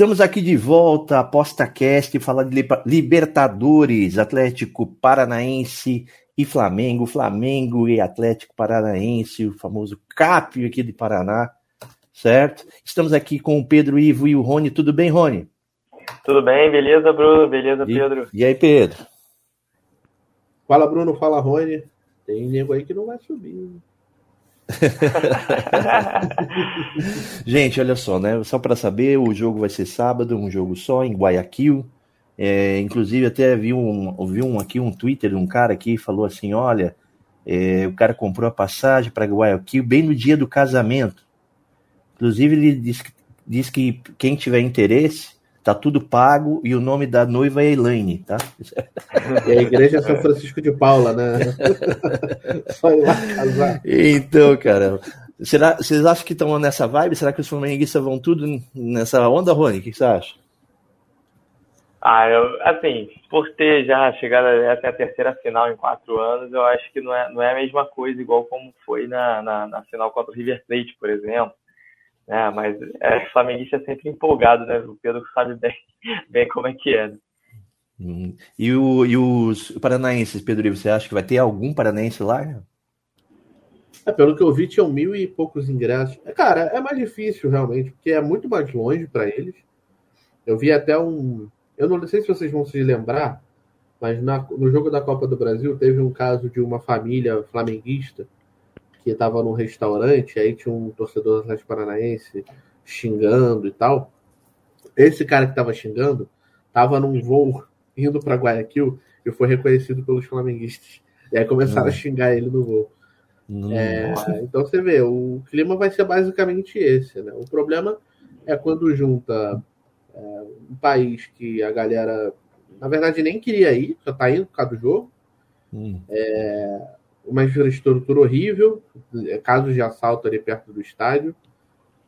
Estamos aqui de volta, Aposta Cast, falar de Libertadores, Atlético Paranaense e Flamengo, Flamengo e Atlético Paranaense, o famoso CAP aqui de Paraná, certo? Estamos aqui com o Pedro Ivo e o Rony. Tudo bem, Rony? Tudo bem, beleza, Bruno? Beleza, Pedro? E, e aí, Pedro? Fala, Bruno, fala, Rony. Tem nego aí que não vai subir. Gente, olha só, né? Só para saber, o jogo vai ser sábado, um jogo só em Guayaquil. É, inclusive, até vi um, vi um aqui um Twitter de um cara que falou assim: olha, é, o cara comprou a passagem para Guayaquil bem no dia do casamento. Inclusive, ele disse, diz que quem tiver interesse Tá tudo pago e o nome da noiva é Elaine, tá? E a igreja é São Francisco de Paula, né? Só ir lá casar. Então, cara, será, vocês acham que estão nessa vibe? Será que os flamenguistas vão tudo nessa onda, Rony? O que você acha? Ah, eu, assim, por ter já chegado até a terceira final em quatro anos, eu acho que não é, não é a mesma coisa, igual como foi na, na, na final contra o River Plate, por exemplo é, mas é, flamenguista é sempre empolgado, né? O Pedro sabe bem, bem como é que é. Né? Hum. E, o, e os paranaenses, Pedro, você acha que vai ter algum paranaense lá? É, pelo que eu vi, tinham mil e poucos ingressos. É, cara, é mais difícil realmente, porque é muito mais longe para eles. Eu vi até um. Eu não sei se vocês vão se lembrar, mas na, no jogo da Copa do Brasil teve um caso de uma família flamenguista que estava num restaurante, aí tinha um torcedor do Atlético Paranaense xingando e tal. Esse cara que estava xingando estava num voo indo para Guayaquil e foi reconhecido pelos flamenguistas. E aí começaram a xingar ele no voo. É, então você vê, o clima vai ser basicamente esse. Né? O problema é quando junta é, um país que a galera, na verdade, nem queria ir, só tá indo por causa do jogo. Hum. É, uma infraestrutura horrível, é, casos de assalto ali perto do estádio.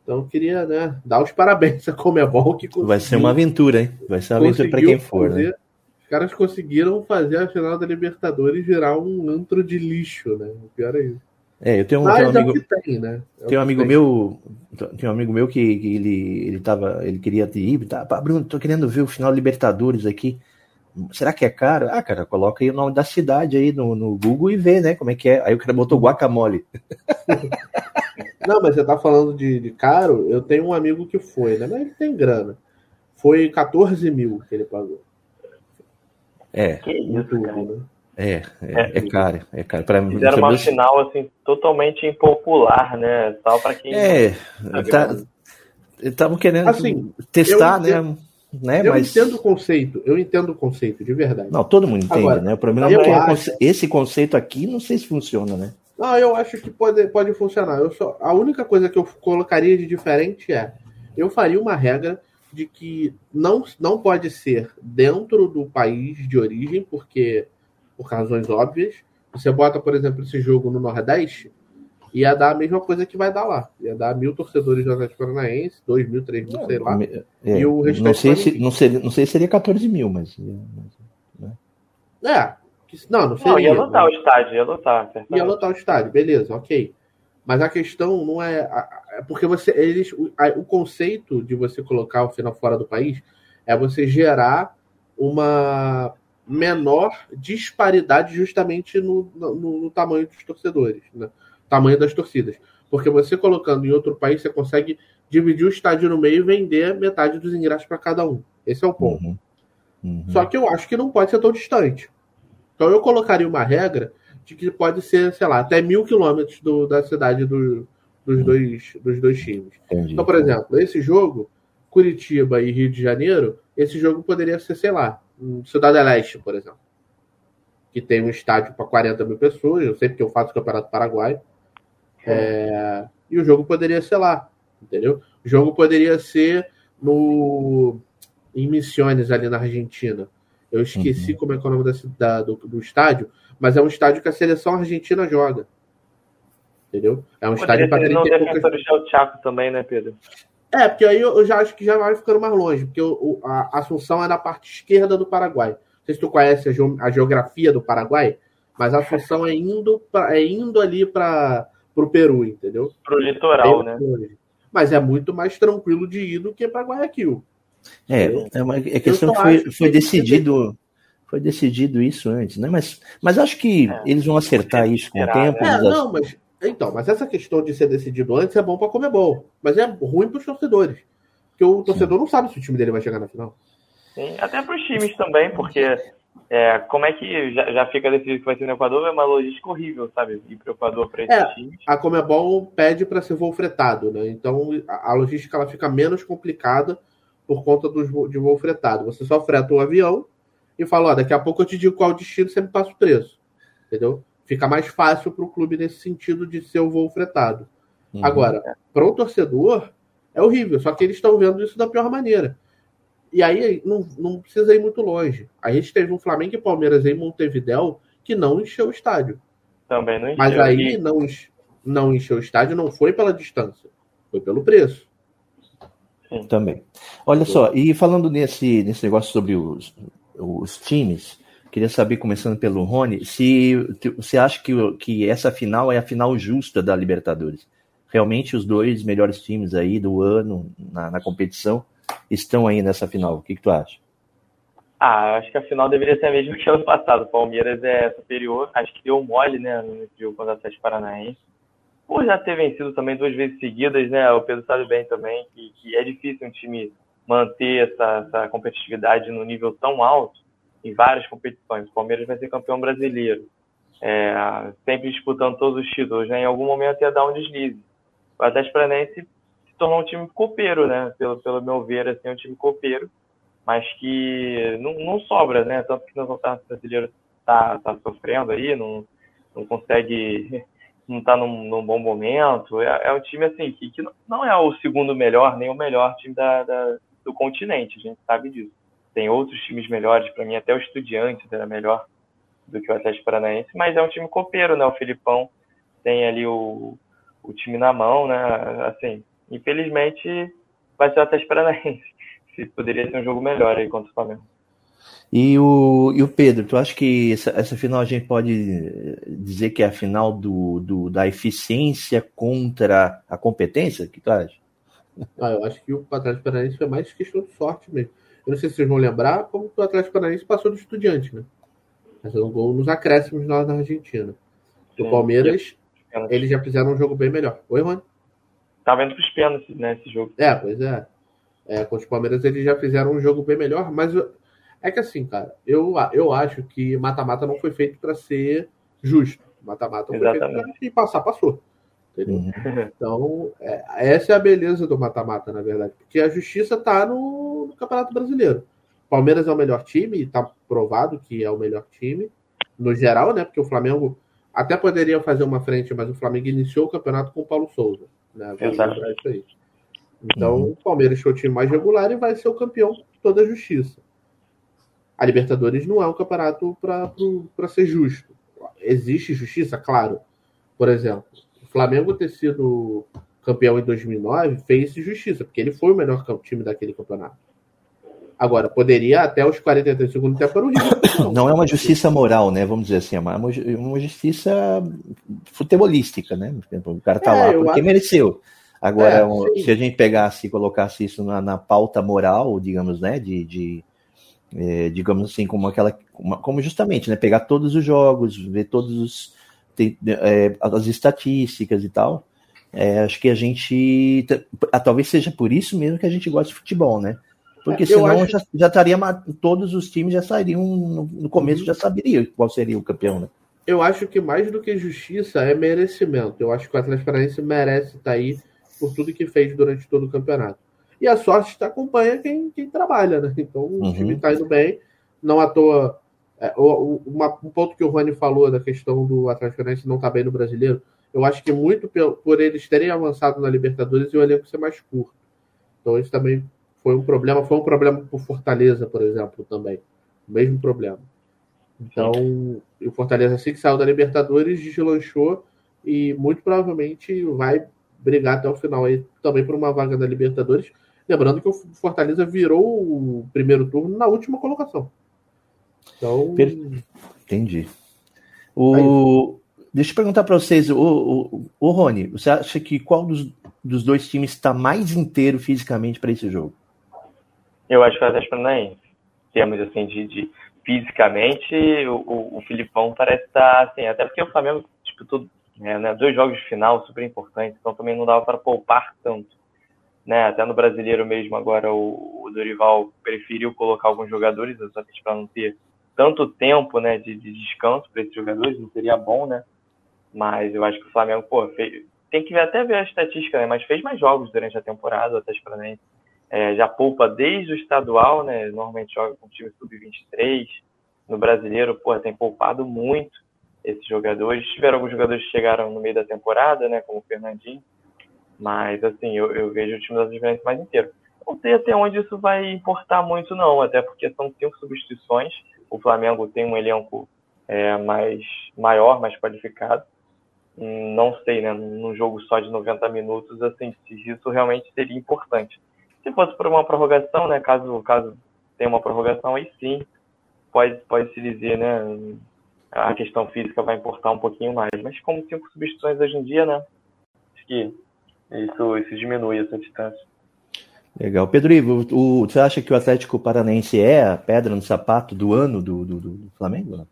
Então, queria né, dar os parabéns a Comebol que Vai ser uma aventura, hein? Vai ser uma aventura para quem for, né? fazer, né? Os caras conseguiram fazer a final da Libertadores virar um antro de lixo, né? O pior é isso. É, eu tenho um, tenho um amigo, é tem, né? é tem um amigo tem. meu, tem um amigo meu que, que, ele ele tava, ele queria ir, tá, Bruno, tô querendo ver o final da Libertadores aqui. Será que é caro? Ah, cara, coloca aí o nome da cidade aí no, no Google e vê, né? Como é que é. Aí o cara botou guacamole. Não, mas você tá falando de, de, caro. Eu tenho um amigo que foi, né? Mas ele tem grana. Foi 14 mil que ele pagou. É. Que isso, cara. Né? É, é, é, é caro, é caro. Pra, Fizeram uma final assim totalmente impopular, né? Tal para quem. É, tá, estavam querendo assim, testar, né? Né? Eu Mas... entendo o conceito, eu entendo o conceito, de verdade. Não, todo mundo entende, Agora, né? O problema é que acho... esse conceito aqui não sei se funciona, né? Não, eu acho que pode, pode funcionar. Eu só, a única coisa que eu colocaria de diferente é eu faria uma regra de que não, não pode ser dentro do país de origem, porque por razões óbvias. Você bota, por exemplo, esse jogo no Nordeste, ia dar a mesma coisa que vai dar lá. Ia dar mil torcedores do Atlético Paranaense, dois mil, três mil, sei lá. É, e o restante não sei, se, não, seria, não sei se seria 14 mil, mas. Né? É. Não, não seria. Não, ia lotar o estádio, ia lotar. Ia lotar o estádio, beleza, ok. Mas a questão não é. É porque você. Eles, o, a, o conceito de você colocar o final fora do país é você gerar uma menor disparidade justamente no, no, no tamanho dos torcedores. Né? Tamanho das torcidas. Porque você colocando em outro país, você consegue dividir o estádio no meio e vender metade dos ingressos para cada um. Esse é o ponto. Uhum. Uhum. Só que eu acho que não pode ser tão distante. Então eu colocaria uma regra de que pode ser, sei lá, até mil quilômetros do, da cidade do, dos, uhum. dois, dos dois times. Entendi. Então, por exemplo, esse jogo, Curitiba e Rio de Janeiro, esse jogo poderia ser, sei lá, Cidade Leste, por exemplo. Que tem um estádio para 40 mil pessoas, eu sei porque eu faço o Campeonato Paraguai. É, e o jogo poderia ser lá, entendeu? O jogo poderia ser no em Missões ali na Argentina. Eu esqueci uhum. como é, é o nome da, da, do, do, estádio, mas é um estádio que a seleção argentina joga. Entendeu? É um estádio para 30 e poucas... o Chaco também, né, Pedro? É, porque aí eu, já acho que já vai ficando mais longe, porque o, a Assunção é na parte esquerda do Paraguai. Não sei se tu conhece a, a geografia do Paraguai, mas a Assunção é indo, pra, é indo ali para o Peru, entendeu? Para o litoral, né? Mas é muito mais tranquilo de ir do que para Guayaquil. É, é uma é questão que foi, foi decidido foi decidido isso antes, né? Mas, mas acho que é, eles vão acertar isso com o tempo. Né? É, não, mas então, mas essa questão de ser decidido antes é bom para comer bom, mas é ruim para os torcedores, porque o torcedor Sim. não sabe se o time dele vai chegar na final. Sim, até para os times também, porque é, como é que já, já, fica decidido que vai ser no Equador, é uma logística horrível, sabe? Ir para o Equador para esses é, times. A Comebol pede para ser voo fretado, né? Então a, a, logística ela fica menos complicada por conta dos, de voo fretado. Você só freta o avião e fala: ó, daqui a pouco eu te digo qual destino, você me passa o preço. Entendeu? Fica mais fácil para o clube nesse sentido de ser o voo fretado. Uhum. Agora, para o torcedor, é horrível, só que eles estão vendo isso da pior maneira. E aí não, não precisa ir muito longe. A gente teve um Flamengo e Palmeiras em Montevidéu que não encheu o estádio. Também não encheu. Mas aí não, não encheu o estádio não foi pela distância, foi pelo preço. Sim. Também. Olha só, e falando nesse, nesse negócio sobre os, os times, Queria saber, começando pelo Rony, se você acha que, que essa final é a final justa da Libertadores. Realmente os dois melhores times aí do ano na, na competição estão aí nessa final. O que, que tu acha? Ah, acho que a final deveria ser a mesma que ano passado. O Palmeiras é superior. Acho que deu mole, né, no jogo contra o Atlético Paranaense. Por já ter vencido também duas vezes seguidas, né? O Pedro sabe bem também que, que é difícil um time manter essa, essa competitividade no nível tão alto em várias competições. O Palmeiras vai ser campeão brasileiro, é, sempre disputando todos os títulos. Né? Em algum momento ia dar um deslize. O Atlético Paranaense se tornou um time copeiro, né? Pelo, pelo meu ver, assim, um time copeiro, mas que não, não sobra, né? Tanto que o Campeonato Brasileiro está tá sofrendo aí, não, não consegue, não está num, num, bom momento. É, é, um time assim que, que não é o segundo melhor, nem o melhor time da, da do continente, a gente sabe disso tem outros times melhores, para mim até o Estudiantes era melhor do que o Atlético Paranaense, mas é um time copeiro, né? O Filipão tem ali o, o time na mão, né? Assim, infelizmente vai ser o Atlético Paranaense. Se poderia ser um jogo melhor aí contra o Flamengo. E o, e o Pedro, tu acha que essa, essa final a gente pode dizer que é a final do, do, da eficiência contra a competência? Que tu acha? Ah, eu acho que o Atlético Paranaense foi mais questão de sorte mesmo. Eu não sei se vocês vão lembrar como o Atlético Paranaense passou do Estudiante, né? Fazendo um gol nos acréscimos lá na Argentina. O Palmeiras, eles já fizeram um jogo bem melhor. Oi, Rony? Tava indo pros pênaltis, né, esse jogo. É, pois é. é. Com os Palmeiras eles já fizeram um jogo bem melhor, mas é que assim, cara, eu, eu acho que mata-mata não foi feito para ser justo. Mata-mata foi feito pra e passar, passou. Entendeu? Uhum. Então, é, essa é a beleza do mata-mata, na verdade. Porque a justiça tá no, no Campeonato Brasileiro. Palmeiras é o melhor time, está provado que é o melhor time, no geral, né? Porque o Flamengo até poderia fazer uma frente, mas o Flamengo iniciou o campeonato com o Paulo Souza. Né? Então, uhum. o Palmeiras foi o time mais regular e vai ser o campeão com toda a justiça. A Libertadores não é um campeonato para ser justo. Existe justiça? Claro. Por exemplo, Flamengo ter sido campeão em 2009 fez justiça, porque ele foi o melhor time daquele campeonato. Agora, poderia até os 43 segundos tempo para o Rio. Não é uma justiça moral, né? Vamos dizer assim, é uma, uma justiça futebolística, né? O cara tá é, lá porque acho... mereceu. Agora, é, se a gente pegasse e colocasse isso na, na pauta moral, digamos, né? De, de é, digamos assim, como aquela. Como justamente, né? Pegar todos os jogos, ver todos os tem, é, as estatísticas e tal. É, acho que a gente. Talvez seja por isso mesmo que a gente gosta de futebol, né? Porque é, senão acho... já, já estaria. Todos os times já sairiam. No começo uhum. já saberia qual seria o campeão, né? Eu acho que mais do que justiça é merecimento. Eu acho que o Atlético Paranaense merece estar aí por tudo que fez durante todo o campeonato. E a sorte acompanha quem, quem trabalha, né? Então o uhum. time está indo bem. Não à toa é, uma, um ponto que o Rony falou da questão do Atlético Paranaense não estar tá bem no brasileiro, eu acho que muito por, por eles terem avançado na Libertadores e o elenco ser mais curto. Então isso também foi um problema, foi um problema para o Fortaleza, por exemplo, também. O mesmo problema. Então, o Fortaleza, assim que saiu da Libertadores, deslanchou e muito provavelmente vai brigar até o final aí também por uma vaga da Libertadores. Lembrando que o Fortaleza virou o primeiro turno na última colocação. Então. Entendi. O... Deixa eu perguntar para vocês, o, o, o, Rony, você acha que qual dos, dos dois times está mais inteiro fisicamente para esse jogo? Eu acho que o Atlético Paranaense. Temos assim de, de fisicamente, o, o, Filipão parece estar assim, até porque o Flamengo disputou é, né, dois jogos de final super importantes, então também não dava para poupar tanto. Né, até no brasileiro mesmo, agora o, o Dorival preferiu colocar alguns jogadores, exatamente para não ter tanto tempo né, de, de descanso para esses jogadores, não seria bom, né? Mas eu acho que o Flamengo, pô, fez, tem que até ver a estatística, né? Mas fez mais jogos durante a temporada, o Atlético Paranaense é, já poupa desde o estadual, né? Normalmente joga com o time sub-23. No brasileiro, pô, tem poupado muito esses jogadores. Tiveram alguns jogadores que chegaram no meio da temporada, né? Como o Fernandinho. Mas, assim, eu, eu vejo o time das diferenças mais inteiro. Não sei até onde isso vai importar muito, não. Até porque são cinco substituições. O Flamengo tem um elenco é, mais maior, mais qualificado. Não sei, né? Num jogo só de 90 minutos, assim, se isso realmente seria importante. Se fosse por uma prorrogação, né, caso, caso tenha uma prorrogação, aí sim pode, pode se dizer, né, a questão física vai importar um pouquinho mais. Mas como cinco substituições hoje em dia, né, acho que isso, isso diminui essa distância. Legal. Pedro Ivo, o, você acha que o Atlético Paranaense é a pedra no sapato do ano do, do, do Flamengo?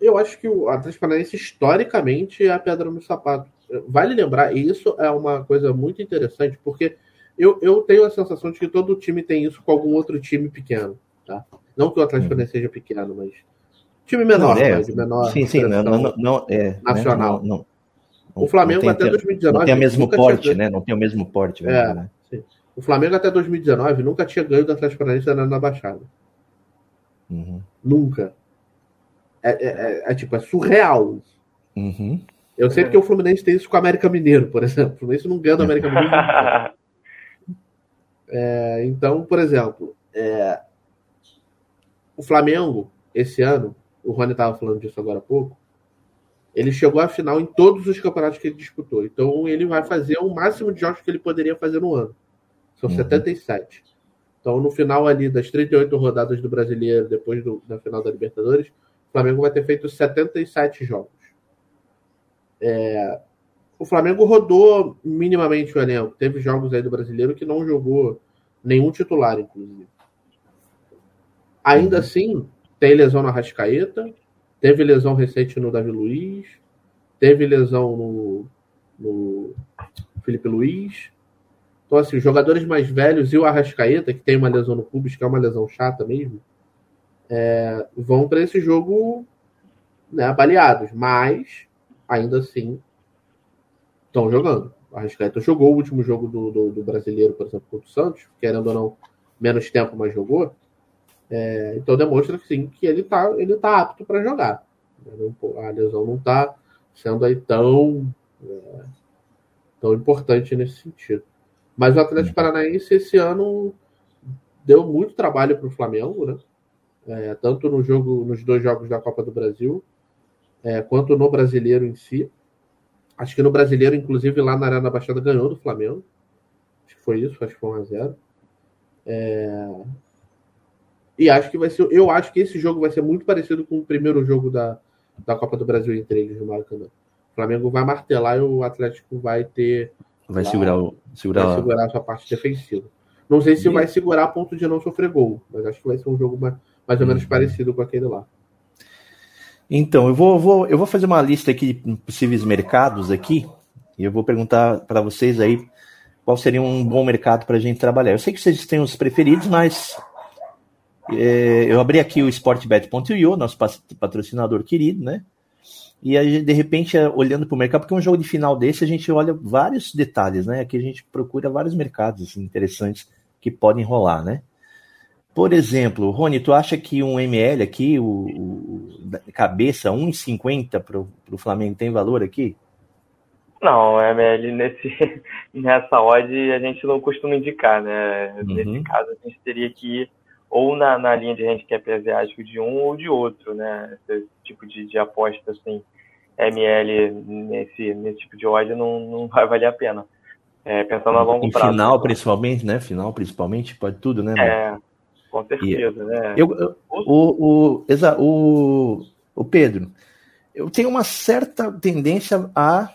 Eu acho que o Atlético Paranaense, historicamente, é a pedra no sapato vale lembrar, e isso é uma coisa muito interessante, porque eu, eu tenho a sensação de que todo time tem isso com algum outro time pequeno. Tá? Não que o Atlético uhum. seja pequeno, mas time menor, não, é, menor sim, sim, não, não, não, é, né, nacional. Não, o Flamengo até 2019 não tem o mesmo porte, tinha... né? Não tem o mesmo porte, é, né? sim. O Flamengo até 2019 nunca tinha ganho do Atlético Paranaense na, na Baixada. Uhum. Nunca. É, é, é, é, tipo, é surreal. Uhum. Eu sei que o Fluminense tem isso com o América Mineiro, por exemplo. O Fluminense não ganha do América Mineiro. é, então, por exemplo, é, o Flamengo, esse ano, o Rony estava falando disso agora há pouco, ele chegou à final em todos os campeonatos que ele disputou. Então, ele vai fazer o máximo de jogos que ele poderia fazer no ano. São uhum. 77. Então, no final ali das 38 rodadas do Brasileiro, depois do, da final da Libertadores, o Flamengo vai ter feito 77 jogos. É, o Flamengo rodou minimamente o elenco. Teve jogos aí do brasileiro que não jogou nenhum titular, inclusive. Ainda uhum. assim, tem lesão na Rascaeta, teve lesão recente no Davi Luiz, teve lesão no, no Felipe Luiz. Então, assim, os jogadores mais velhos e o Arrascaeta, que tem uma lesão no pubis, que é uma lesão chata mesmo, é, vão para esse jogo né, baleados. Mas ainda assim estão jogando. A Arrascaeta jogou o último jogo do, do, do, brasileiro, por exemplo, contra o Santos, querendo ou não, menos tempo, mas jogou. É, então demonstra sim que ele está ele tá apto para jogar. A lesão não está sendo aí tão, é, tão importante nesse sentido. Mas o Atlético Paranaense esse ano deu muito trabalho para o Flamengo, né? É, tanto no jogo, nos dois jogos da Copa do Brasil, é, quanto no brasileiro em si. Acho que no brasileiro, inclusive, lá na Arena Baixada ganhou do Flamengo. Acho que foi isso, acho que foi 1x0. É... E acho que vai ser. Eu acho que esse jogo vai ser muito parecido com o primeiro jogo da, da Copa do Brasil entre eles no Maracanã. O Flamengo vai martelar e o Atlético vai ter. Vai lá, segurar, o, segurar, vai segurar a sua parte defensiva. Não sei se e... vai segurar a ponto de não sofrer gol, mas acho que vai ser um jogo mais, mais ou menos uhum. parecido com aquele lá. Então, eu vou, vou, eu vou fazer uma lista aqui de possíveis mercados aqui, e eu vou perguntar para vocês aí qual seria um bom mercado para a gente trabalhar. Eu sei que vocês têm os preferidos, mas é, eu abri aqui o sportbet.io, nosso patrocinador querido, né? E aí, de repente, é, olhando para o mercado, porque um jogo de final desse, a gente olha vários detalhes, né? Aqui a gente procura vários mercados assim, interessantes que podem rolar, né? Por exemplo, Rony, tu acha que um ML aqui, o, o cabeça 1,50 para o Flamengo tem valor aqui? Não, ML nesse, nessa odd a gente não costuma indicar, né? Uhum. Nesse caso a gente teria que ir ou na, na linha de handicap asiático de um ou de outro, né? Esse tipo de, de aposta assim, ML nesse, nesse tipo de odd não, não vai valer a pena. É, pensando a longo Em prazo. final, principalmente, né? Final, principalmente, pode tudo, né? É, com certeza, né? Eu, eu- o, o, exa- o, o Pedro, eu tenho uma certa tendência a,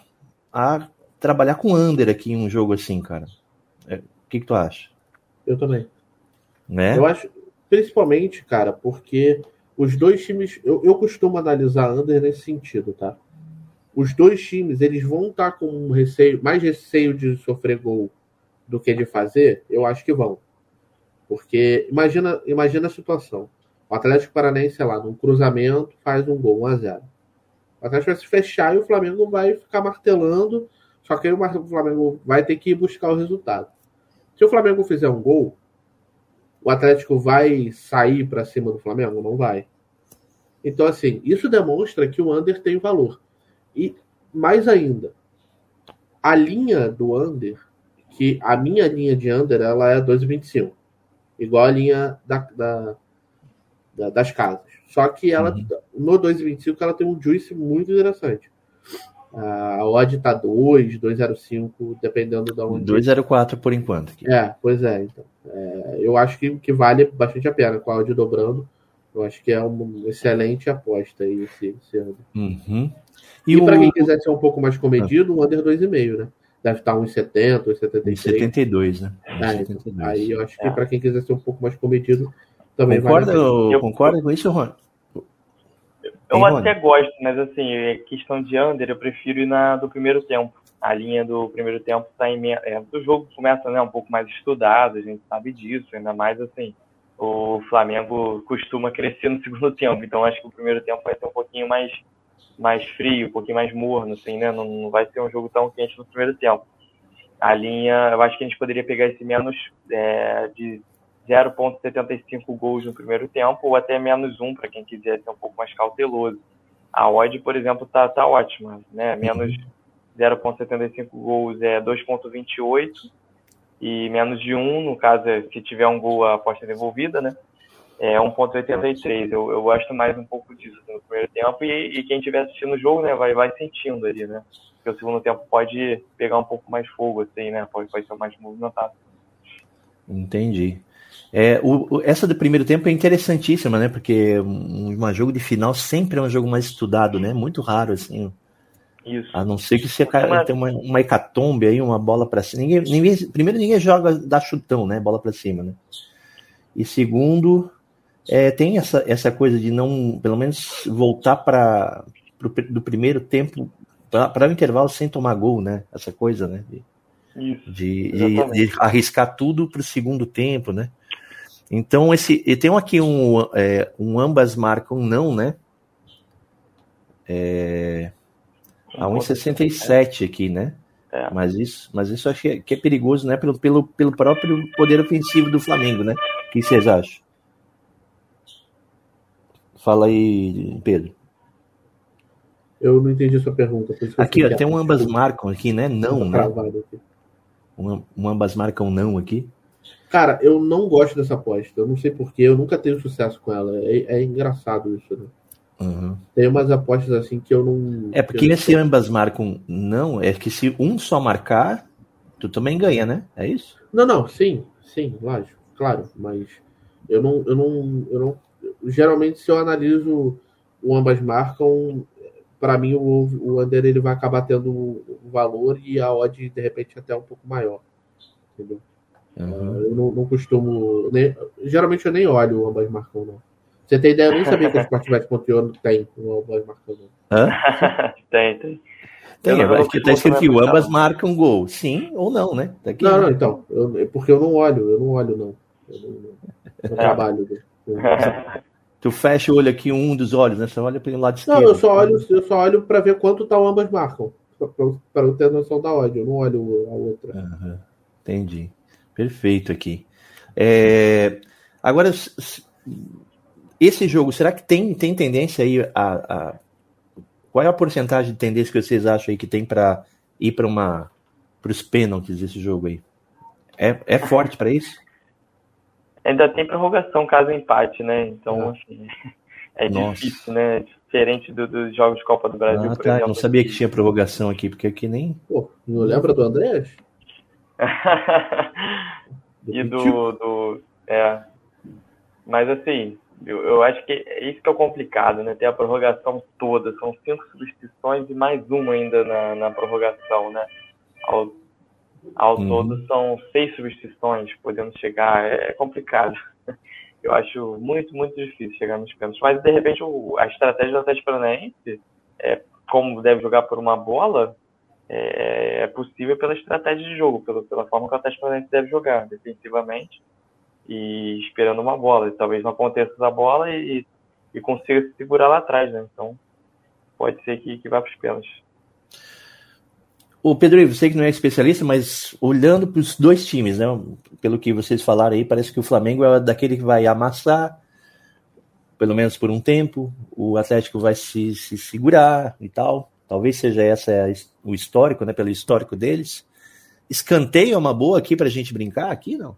a trabalhar com under aqui em um jogo assim, cara. É, o que, que tu acha? Eu também. Né? Eu acho, principalmente, cara, porque os dois times. Eu, eu costumo analisar under nesse sentido, tá? Os dois times, eles vão estar com um receio, mais receio de sofrer gol do que de fazer? Eu acho que vão. Porque imagina, imagina a situação. O Atlético Paranaense, sei lá, num cruzamento, faz um gol, 1x0. O Atlético vai se fechar e o Flamengo vai ficar martelando. Só que aí o Flamengo vai ter que ir buscar o resultado. Se o Flamengo fizer um gol, o Atlético vai sair para cima do Flamengo? Não vai. Então, assim, isso demonstra que o under tem valor. E mais ainda, a linha do under, que a minha linha de under, ela é 2,25. Igual a linha da, da- da- das casas. Só que ela, Uhum. no 2,25, ela tem um juice muito interessante. A odd tá 2, 2,05, dependendo da onde 204 por enquanto. Aqui. é, pois é, então. É, eu acho que, que vale bastante a pena com a áudio dobrando. Eu acho que é uma excelente aposta aí esse, esse under. Uhum. E, E, para o quem quiser ser um pouco mais comedido, um under 2,5, né? Deve estar uns 70, uns 73. 72, né? Então, 72. aí eu acho que É. para quem quiser ser um pouco mais comedido, também Concorda, vale. Eu- concorda com isso, Ron? Eu Hein, Rony? até gosto, mas assim, é questão de under, eu prefiro ir na do primeiro tempo. A linha do primeiro tempo tá em é, o jogo começa né, um pouco mais estudado, a gente sabe disso, ainda mais assim. O Flamengo costuma crescer no segundo tempo, então acho que o primeiro tempo vai ser um pouquinho mais, mais frio, um pouquinho mais morno, assim, né? Não, não vai ser um jogo tão quente no primeiro tempo. A linha, eu acho que a gente poderia pegar esse menos é, de 0,75 gols no primeiro tempo, ou até menos um, para quem quiser ser um pouco mais cauteloso. A odd, por exemplo, tá, tá ótima, né? Menos 0,75 gols é 2,28 e menos de 1, no caso, é, se tiver um gol, a aposta é devolvida, né? É 1,83. Eu, eu gosto mais um pouco disso no primeiro tempo e, e quem estiver assistindo o jogo, né, vai, vai sentindo ali, né? Porque o segundo tempo pode pegar um pouco mais fogo, assim, né? Pode, pode ser mais movimentado. Entendi. É, o, o- essa do primeiro tempo é interessantíssima, né? Porque um, um jogo de final sempre é um jogo mais estudado, né? Muito raro, assim. Isso. A não ser que você ca- tem uma, uma hecatombe aí, uma bola pra cima. Ninguém, ninguém, primeiro, ninguém joga da chutão, né? Bola pra cima, né? E segundo, é, tem essa, essa coisa de não, pelo menos, voltar para do primeiro tempo para o intervalo sem tomar gol, né? Essa coisa, né? De, Isso. de, de- de arriscar tudo para o segundo tempo, né? Então, esse, e tem aqui um, é, um ambas marcam não, né? É, a 1,67 aqui, né? É. Mas isso, mas isso eu acho que é, que é perigoso, né? Pelo, pelo, pelo próprio poder ofensivo do Flamengo, né? O que vocês acham? Fala aí, Pedro. Eu não entendi a sua pergunta. Aqui, ó, tem um ambas marcam aqui, né? Não, Tá né? travado aqui. Um, um ambas marcam não aqui. Cara, eu não gosto dessa aposta. Eu não sei porquê. Eu nunca tenho sucesso com ela. É, é engraçado isso, né? Uhum. Tem umas apostas assim que eu não. É porque que eu- esse ambas marcam não, é que se um só marcar, tu também ganha, né? É isso? Não, não, sim, sim, lógico, claro, mas eu não, eu não, eu não. Geralmente, se eu analiso o ambas marcam, para mim o, o under ele vai acabar tendo o valor e a odd de repente até um pouco maior, entendeu? Uhum. Eu não, não costumo, nem- geralmente eu nem olho o ambas marcam não. Você tem ideia? Eu nem sabia que o Sportbet.io tem o ambas marcam não. Hã? tem, tem. Tem, Eu eu não aqui tá escrito que ambas marcam gol. Sim ou não, né? Tá aqui, Não, né? não, então, eu, é porque eu não olho, eu não olho não. Eu não, não, não trabalho. né? Tu fecha o olho aqui, um dos olhos, né? Você olha pelo lado esquerdo. Não, eu só olho, eu só olho para ver quanto tal ambas marcam. Para eu ter noção da odd, eu não olho a outra. Aham, Entendi. Perfeito aqui. É, Agora, esse jogo, será que tem, tem tendência aí a, a- Qual é a porcentagem de tendência que vocês acham aí que tem para ir para uma para os pênaltis esse jogo aí. É, é forte para isso? Ainda tem prorrogação caso empate, né? Então, assim, é Nossa. difícil, né? Diferente do, dos jogos de Copa do Brasil, ah, por tá. exemplo. Não sabia que tinha prorrogação aqui, porque aqui nem. Pô, não lembra do Andrés? e do, do. É. Mas assim, eu, eu acho que é isso que é o complicado, né? Ter a prorrogação toda. São cinco substituições e mais uma ainda na, na prorrogação, né? Ao, ao uhum. todo são seis substituições podendo chegar. É, é complicado. Eu acho muito, muito difícil chegar nos pênaltis. Mas, de repente, a estratégia do Atlético Paranaense, é, como deve jogar por uma bola, é, é, possível pela estratégia de jogo, pela, pela forma que o Atlético Paranaense deve jogar, defensivamente e esperando uma bola. E talvez não aconteça a bola e, e consiga se segurar lá atrás, né? Então, pode ser que, que vá para os pênaltis. O Pedro, você que não é especialista, mas olhando para os dois times, né? Pelo que vocês falaram aí, parece que o Flamengo é daquele que vai amassar, pelo menos por um tempo. O Atlético vai se, se segurar e tal. Talvez seja essa o histórico, né? Pelo histórico deles. Escanteio é uma boa aqui para a gente brincar aqui, não?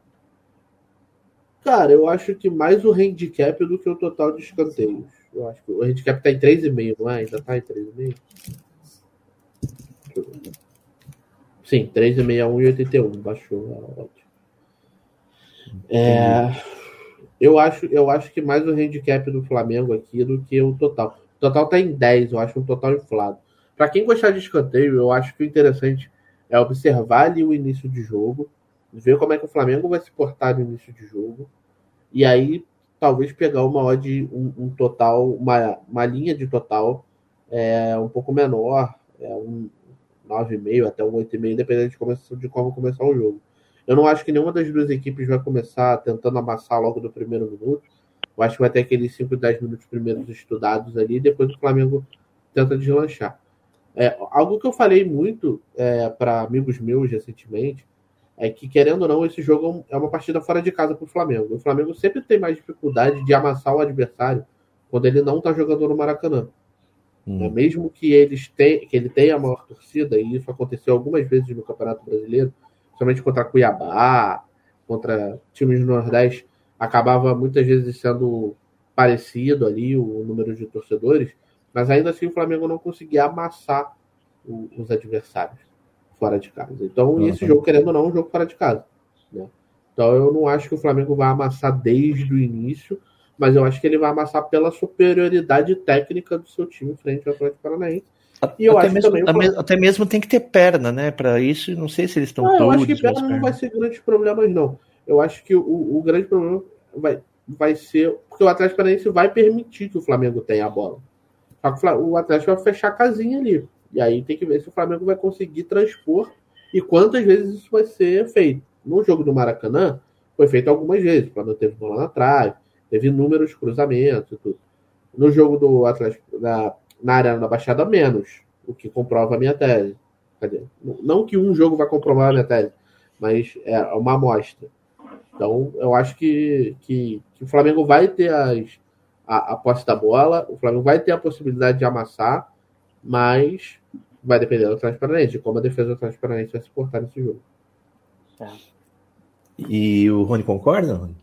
Cara, eu acho que mais o handicap do que o total de escanteios. Eu acho que o handicap tá em 3,5, não é? Ainda tá em 3,5? Sim, 3,6 a 1,81. Baixou. É ótimo. É, eu, acho, eu acho que mais o handicap do Flamengo aqui do que o total. O total tá em 10, eu acho um total inflado. Para quem gostar de escanteio, eu acho que o interessante é observar ali o início de jogo, ver como é que o Flamengo vai se portar no início de jogo, e aí talvez pegar uma odd, um, um total, uma, uma linha de total é, um pouco menor, é, um 9,5 até um 8,5, dependendo de, como, de como começar o jogo. Eu não acho que nenhuma das duas equipes vai começar tentando amassar logo do primeiro minuto. Eu acho que vai ter aqueles 5, 10 minutos primeiros estudados ali, depois o Flamengo tenta deslanchar. É, algo que eu falei muito é, para amigos meus recentemente é que, querendo ou não, esse jogo é uma partida fora de casa para o Flamengo. O Flamengo sempre tem mais dificuldade de amassar o adversário quando ele não está jogando no Maracanã. Hum. Mesmo que, eles te, que ele tenha a maior torcida, e isso aconteceu algumas vezes no Campeonato Brasileiro, somente contra Cuiabá, contra times do Nordeste, acabava muitas vezes sendo parecido ali o número de torcedores, mas ainda assim o Flamengo não conseguia amassar o, os adversários fora de casa. Então, uhum. esse jogo, querendo ou não, é um jogo fora de casa. Né? Então, eu não acho que o Flamengo vai amassar desde o início, mas eu acho que ele vai amassar pela superioridade técnica do seu time frente ao Atlético Paranaense. E eu até, mesmo, também, até mesmo tem que ter perna, né? Para isso, não sei se eles estão todos. Eu acho que perna não vai ser grandes problemas, não. Eu acho que o, o grande problema vai, vai ser porque o Atlético Paranaense vai permitir que o Flamengo tenha a bola. Só que o Atlético vai fechar a casinha ali. E aí tem que ver se o Flamengo vai conseguir transpor e quantas vezes isso vai ser feito. No jogo do Maracanã, foi feito algumas vezes. O Flamengo teve bola na trave, teve inúmeros cruzamentos e tudo. No jogo do Atlético, na, na Arena da Baixada, menos, o que comprova a minha tese. Não que um jogo vai comprovar a minha tese, mas é uma amostra. Então, eu acho que, que, que o Flamengo vai ter as, a, a posse da bola, o Flamengo vai ter a possibilidade de amassar, mas vai depender do transparente, de como a defesa do transparente vai se portar nesse jogo. É. E o Rony concorda, Rony?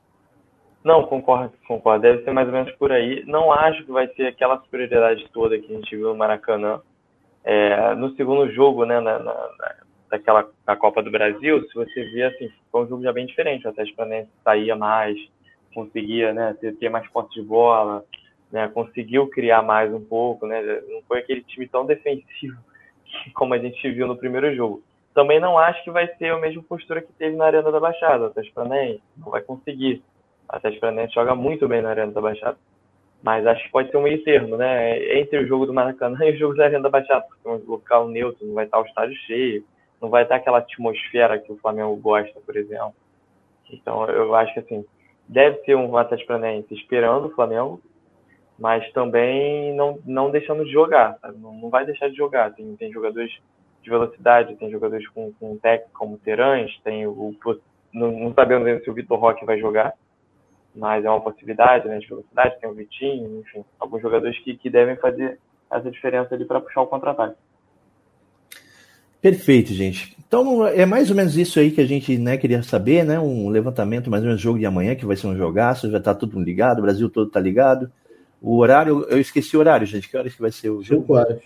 Não, concordo, concordo. Deve ser mais ou menos por aí. Não acho que vai ser aquela superioridade toda que a gente viu no Maracanã. É, no segundo jogo, né, na, na, daquela na Copa do Brasil, se você vê, assim, foi um jogo já bem diferente. O Atlético Paranaense saía mais, conseguia né, ter, ter mais posse de bola, né, conseguiu criar mais um pouco, né, não foi aquele time tão defensivo como a gente viu no primeiro jogo. Também não acho que vai ser a mesma postura que teve na Arena da Baixada, o Atlético Paranaense, não vai conseguir. O Atlético Paranaense joga muito bem na Arena da Baixada. Mas acho que pode ser um meio termo, né? Entre o jogo do Maracanã e o jogo da Arena da Baixada, porque é um local neutro, não vai estar o estádio cheio, não vai estar aquela atmosfera que o Flamengo gosta, por exemplo. Então eu acho que assim, deve ser um Atlético Paranaense esperando o Flamengo, mas também não, não deixando de jogar, não, não, vai deixar de jogar. Tem, tem jogadores de velocidade, tem jogadores com, com técnica como Terãs, tem o, não, não sabemos ainda se o Vitor Roque vai jogar, mas é uma possibilidade né, de velocidade, tem o Vitinho, enfim, alguns jogadores que, que devem fazer essa diferença ali para puxar o contra-ataque. Perfeito, gente. Então é mais ou menos isso aí que a gente né, queria saber, né? Um levantamento, mais ou menos jogo de amanhã, que vai ser um jogaço, já tá tudo ligado, o Brasil todo tá ligado. O horário, eu esqueci o horário, gente. Que horas que vai ser o jogo? Cinco horas.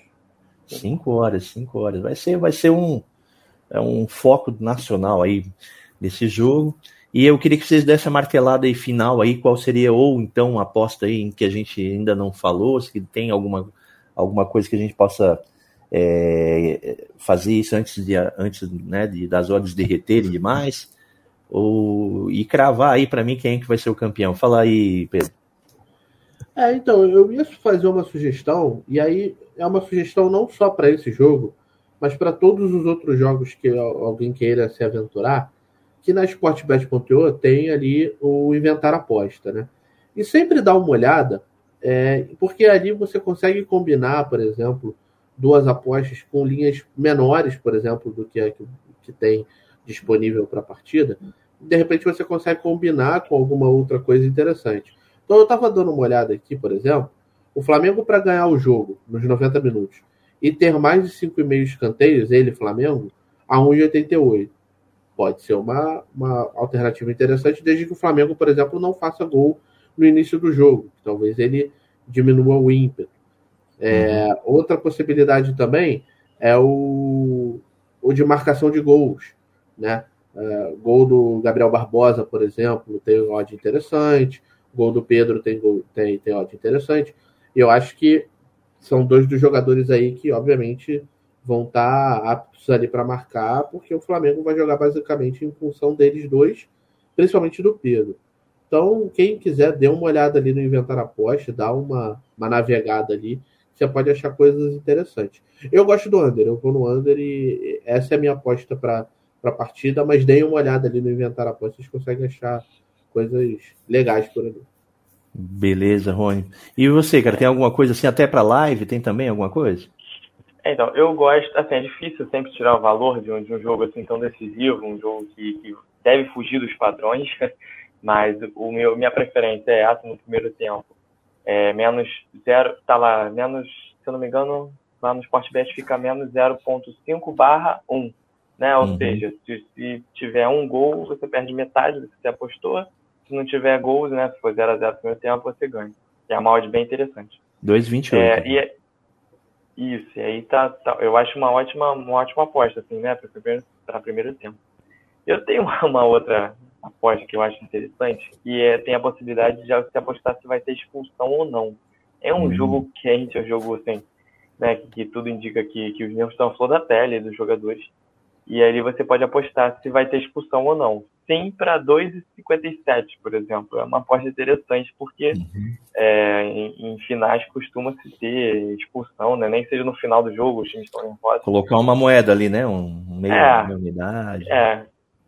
Cinco horas, cinco horas. Vai ser, vai ser um, é um foco nacional aí desse jogo. E eu queria que vocês dessem a martelada aí final aí, qual seria, ou então aposta aí em que a gente ainda não falou, se tem alguma, alguma coisa que a gente possa é, fazer isso antes, de, antes né, de, das horas derreterem demais, ou, e cravar aí para mim quem é que vai ser o campeão. Fala aí, Pedro. É, então, eu ia fazer uma sugestão, e aí é uma sugestão não só para esse jogo, mas para todos os outros jogos que alguém queira se aventurar, que na Sportbet.io tem ali o inventar aposta, né? E sempre dá uma olhada, é, porque ali você consegue combinar, por exemplo, duas apostas com linhas menores, por exemplo, do que, é que, que tem disponível para a partida. De repente você consegue combinar com alguma outra coisa interessante. Então eu estava dando uma olhada aqui, por exemplo, o Flamengo para ganhar o jogo nos 90 minutos e ter mais de 5,5 escanteios, ele, Flamengo, a 1,88. Pode ser uma, uma alternativa interessante, desde que o Flamengo, por exemplo, não faça gol no início do jogo. Talvez ele diminua o ímpeto. É, uhum. Outra possibilidade também é o, o de marcação de gols. Né? É, gol do Gabriel Barbosa, por exemplo, tem um odd interessante. Gol do Pedro tem, tem, tem odd interessante. E eu acho que são dois dos jogadores aí que, obviamente, vão estar aptos ali para marcar, porque o Flamengo vai jogar basicamente em função deles dois, principalmente do Pedro. Então, quem quiser, dê uma olhada ali no Inventar Aposta, dá uma, uma navegada ali, você pode achar coisas interessantes. Eu gosto do Under, eu vou no Under e essa é a minha aposta para a partida, mas deem uma olhada ali no Inventar Aposta, vocês conseguem achar coisas legais por ali. Beleza, Rony. E você, cara, tem alguma coisa assim, até para live, tem também alguma coisa? É, então, eu gosto, assim, é difícil sempre tirar o valor de um, de um jogo assim tão decisivo, um jogo que, que deve fugir dos padrões, mas o meu, minha preferência é essa no primeiro tempo. É, menos zero, tá lá, menos, se eu não me engano, lá no Sportbet fica menos 0.5 barra 1, né? Ou uhum. seja, se, se tiver um gol, você perde metade do que você apostou, se não tiver gols, né? Se for 0 a 0 no primeiro tempo, você ganha. É uma odd bem interessante. 2,28. É, e é, isso, e aí tá, tá, eu acho uma ótima, uma ótima aposta, assim, né? Para primeiro, primeiro tempo. Eu tenho uma, uma, outra aposta que eu acho interessante, que é, tem a possibilidade de se apostar se vai ter expulsão ou não. É um uhum. jogo quente, é um jogo assim, né? Que, que tudo indica que, que os nervos estão à flor da pele dos jogadores. E aí você pode apostar se vai ter expulsão ou não. Sim para 2,57, por exemplo. É uma aposta interessante, porque uhum. é, em, em, finais costuma-se ter expulsão, né? Nem seja no final do jogo, os times estão em roça. Colocar uma moeda ali, né? Um meio é, meia unidade. É,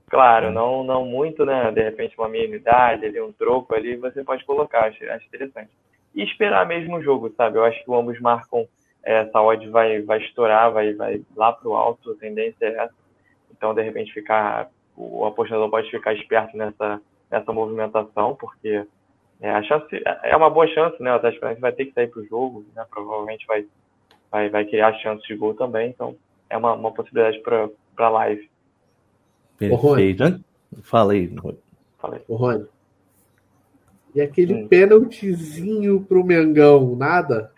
claro, é. não, não muito, né? De repente uma meia unidade, ali, um troco ali, você pode colocar, acho, acho interessante. E esperar mesmo o jogo, sabe? Eu acho que ambos marcam, é, essa odd vai, vai estourar, vai, vai lá pro alto, a tendência é essa. Então, de repente, ficar o apostador pode ficar esperto nessa, nessa movimentação, porque é, a chance, é uma boa chance, né? O Atlético Paranaense vai ter que sair para o jogo, né? provavelmente vai, vai, vai criar chance de gol também, então é uma, uma possibilidade para a live. Perfeito. Fala aí, Falei. Ô, Rony. E aquele hum. pênaltizinho pro Mengão, nada?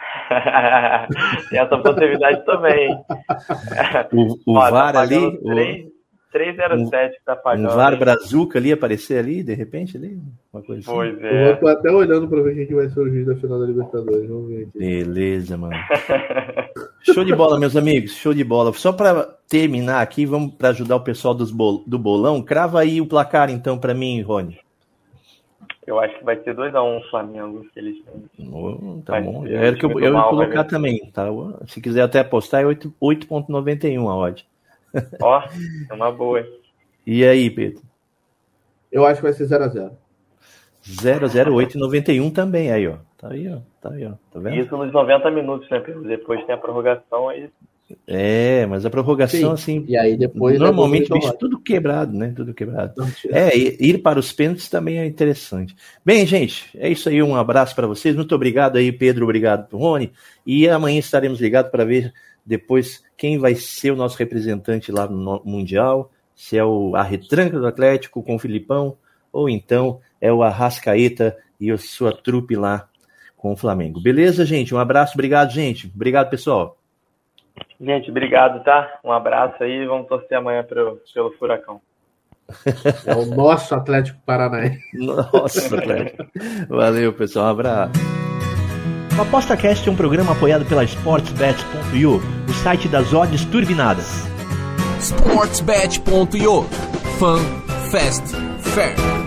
Tem essa possibilidade também. O, o Ó, VAR tá ali. 3, 307 que tá pagando. Um VAR Brazuca ali aparecer ali, de repente, ali? Uma coisa assim. Pois é. Eu tô até olhando pra ver quem que vai ser o juiz da final da Libertadores. Vamos ver aqui. Beleza, mano. show de bola, meus amigos. Show de bola. Só para terminar aqui, vamos para ajudar o pessoal dos bol do bolão. Crava aí o placar, então, para mim, Rony. Eu acho que vai ser 2x1 um, Flamengo que eles Oh, tá vai bom. Eu era que eu, eu ia colocar também, tá? Se quiser até apostar, é 8,91 a odd. Ó, é uma boa. E aí, Pedro? Eu acho que vai ser 0x0. 00891 também aí, ó. Tá aí, ó. Tá aí, ó. Tá vendo? Isso nos 90 minutos, né, Pedro? Depois tem a prorrogação aí. É, mas a prorrogação, Sim. assim. E aí depois. Normalmente, bicho, tudo quebrado, né? Tudo quebrado. É, ir para os pênaltis também é interessante. Bem, gente, é isso aí. Um abraço para vocês. Muito obrigado aí, Pedro. Obrigado, Rony. E amanhã estaremos ligados para ver depois quem vai ser o nosso representante lá no Mundial, se é o, a retranca do Atlético com o Filipão, ou então é o Arrascaeta e a sua trupe lá com o Flamengo. Beleza, gente? Um abraço, obrigado, gente. Obrigado, pessoal. Gente, obrigado, tá? Um abraço aí, vamos torcer amanhã pro, pelo Furacão. É o nosso Atlético Paranaense. Nossa, Atlético. Valeu, pessoal. Um abraço. O ApostaCast é um programa apoiado pela SportsBet.io, o site das odds turbinadas. SportsBet.io Fun, Fast, Fair.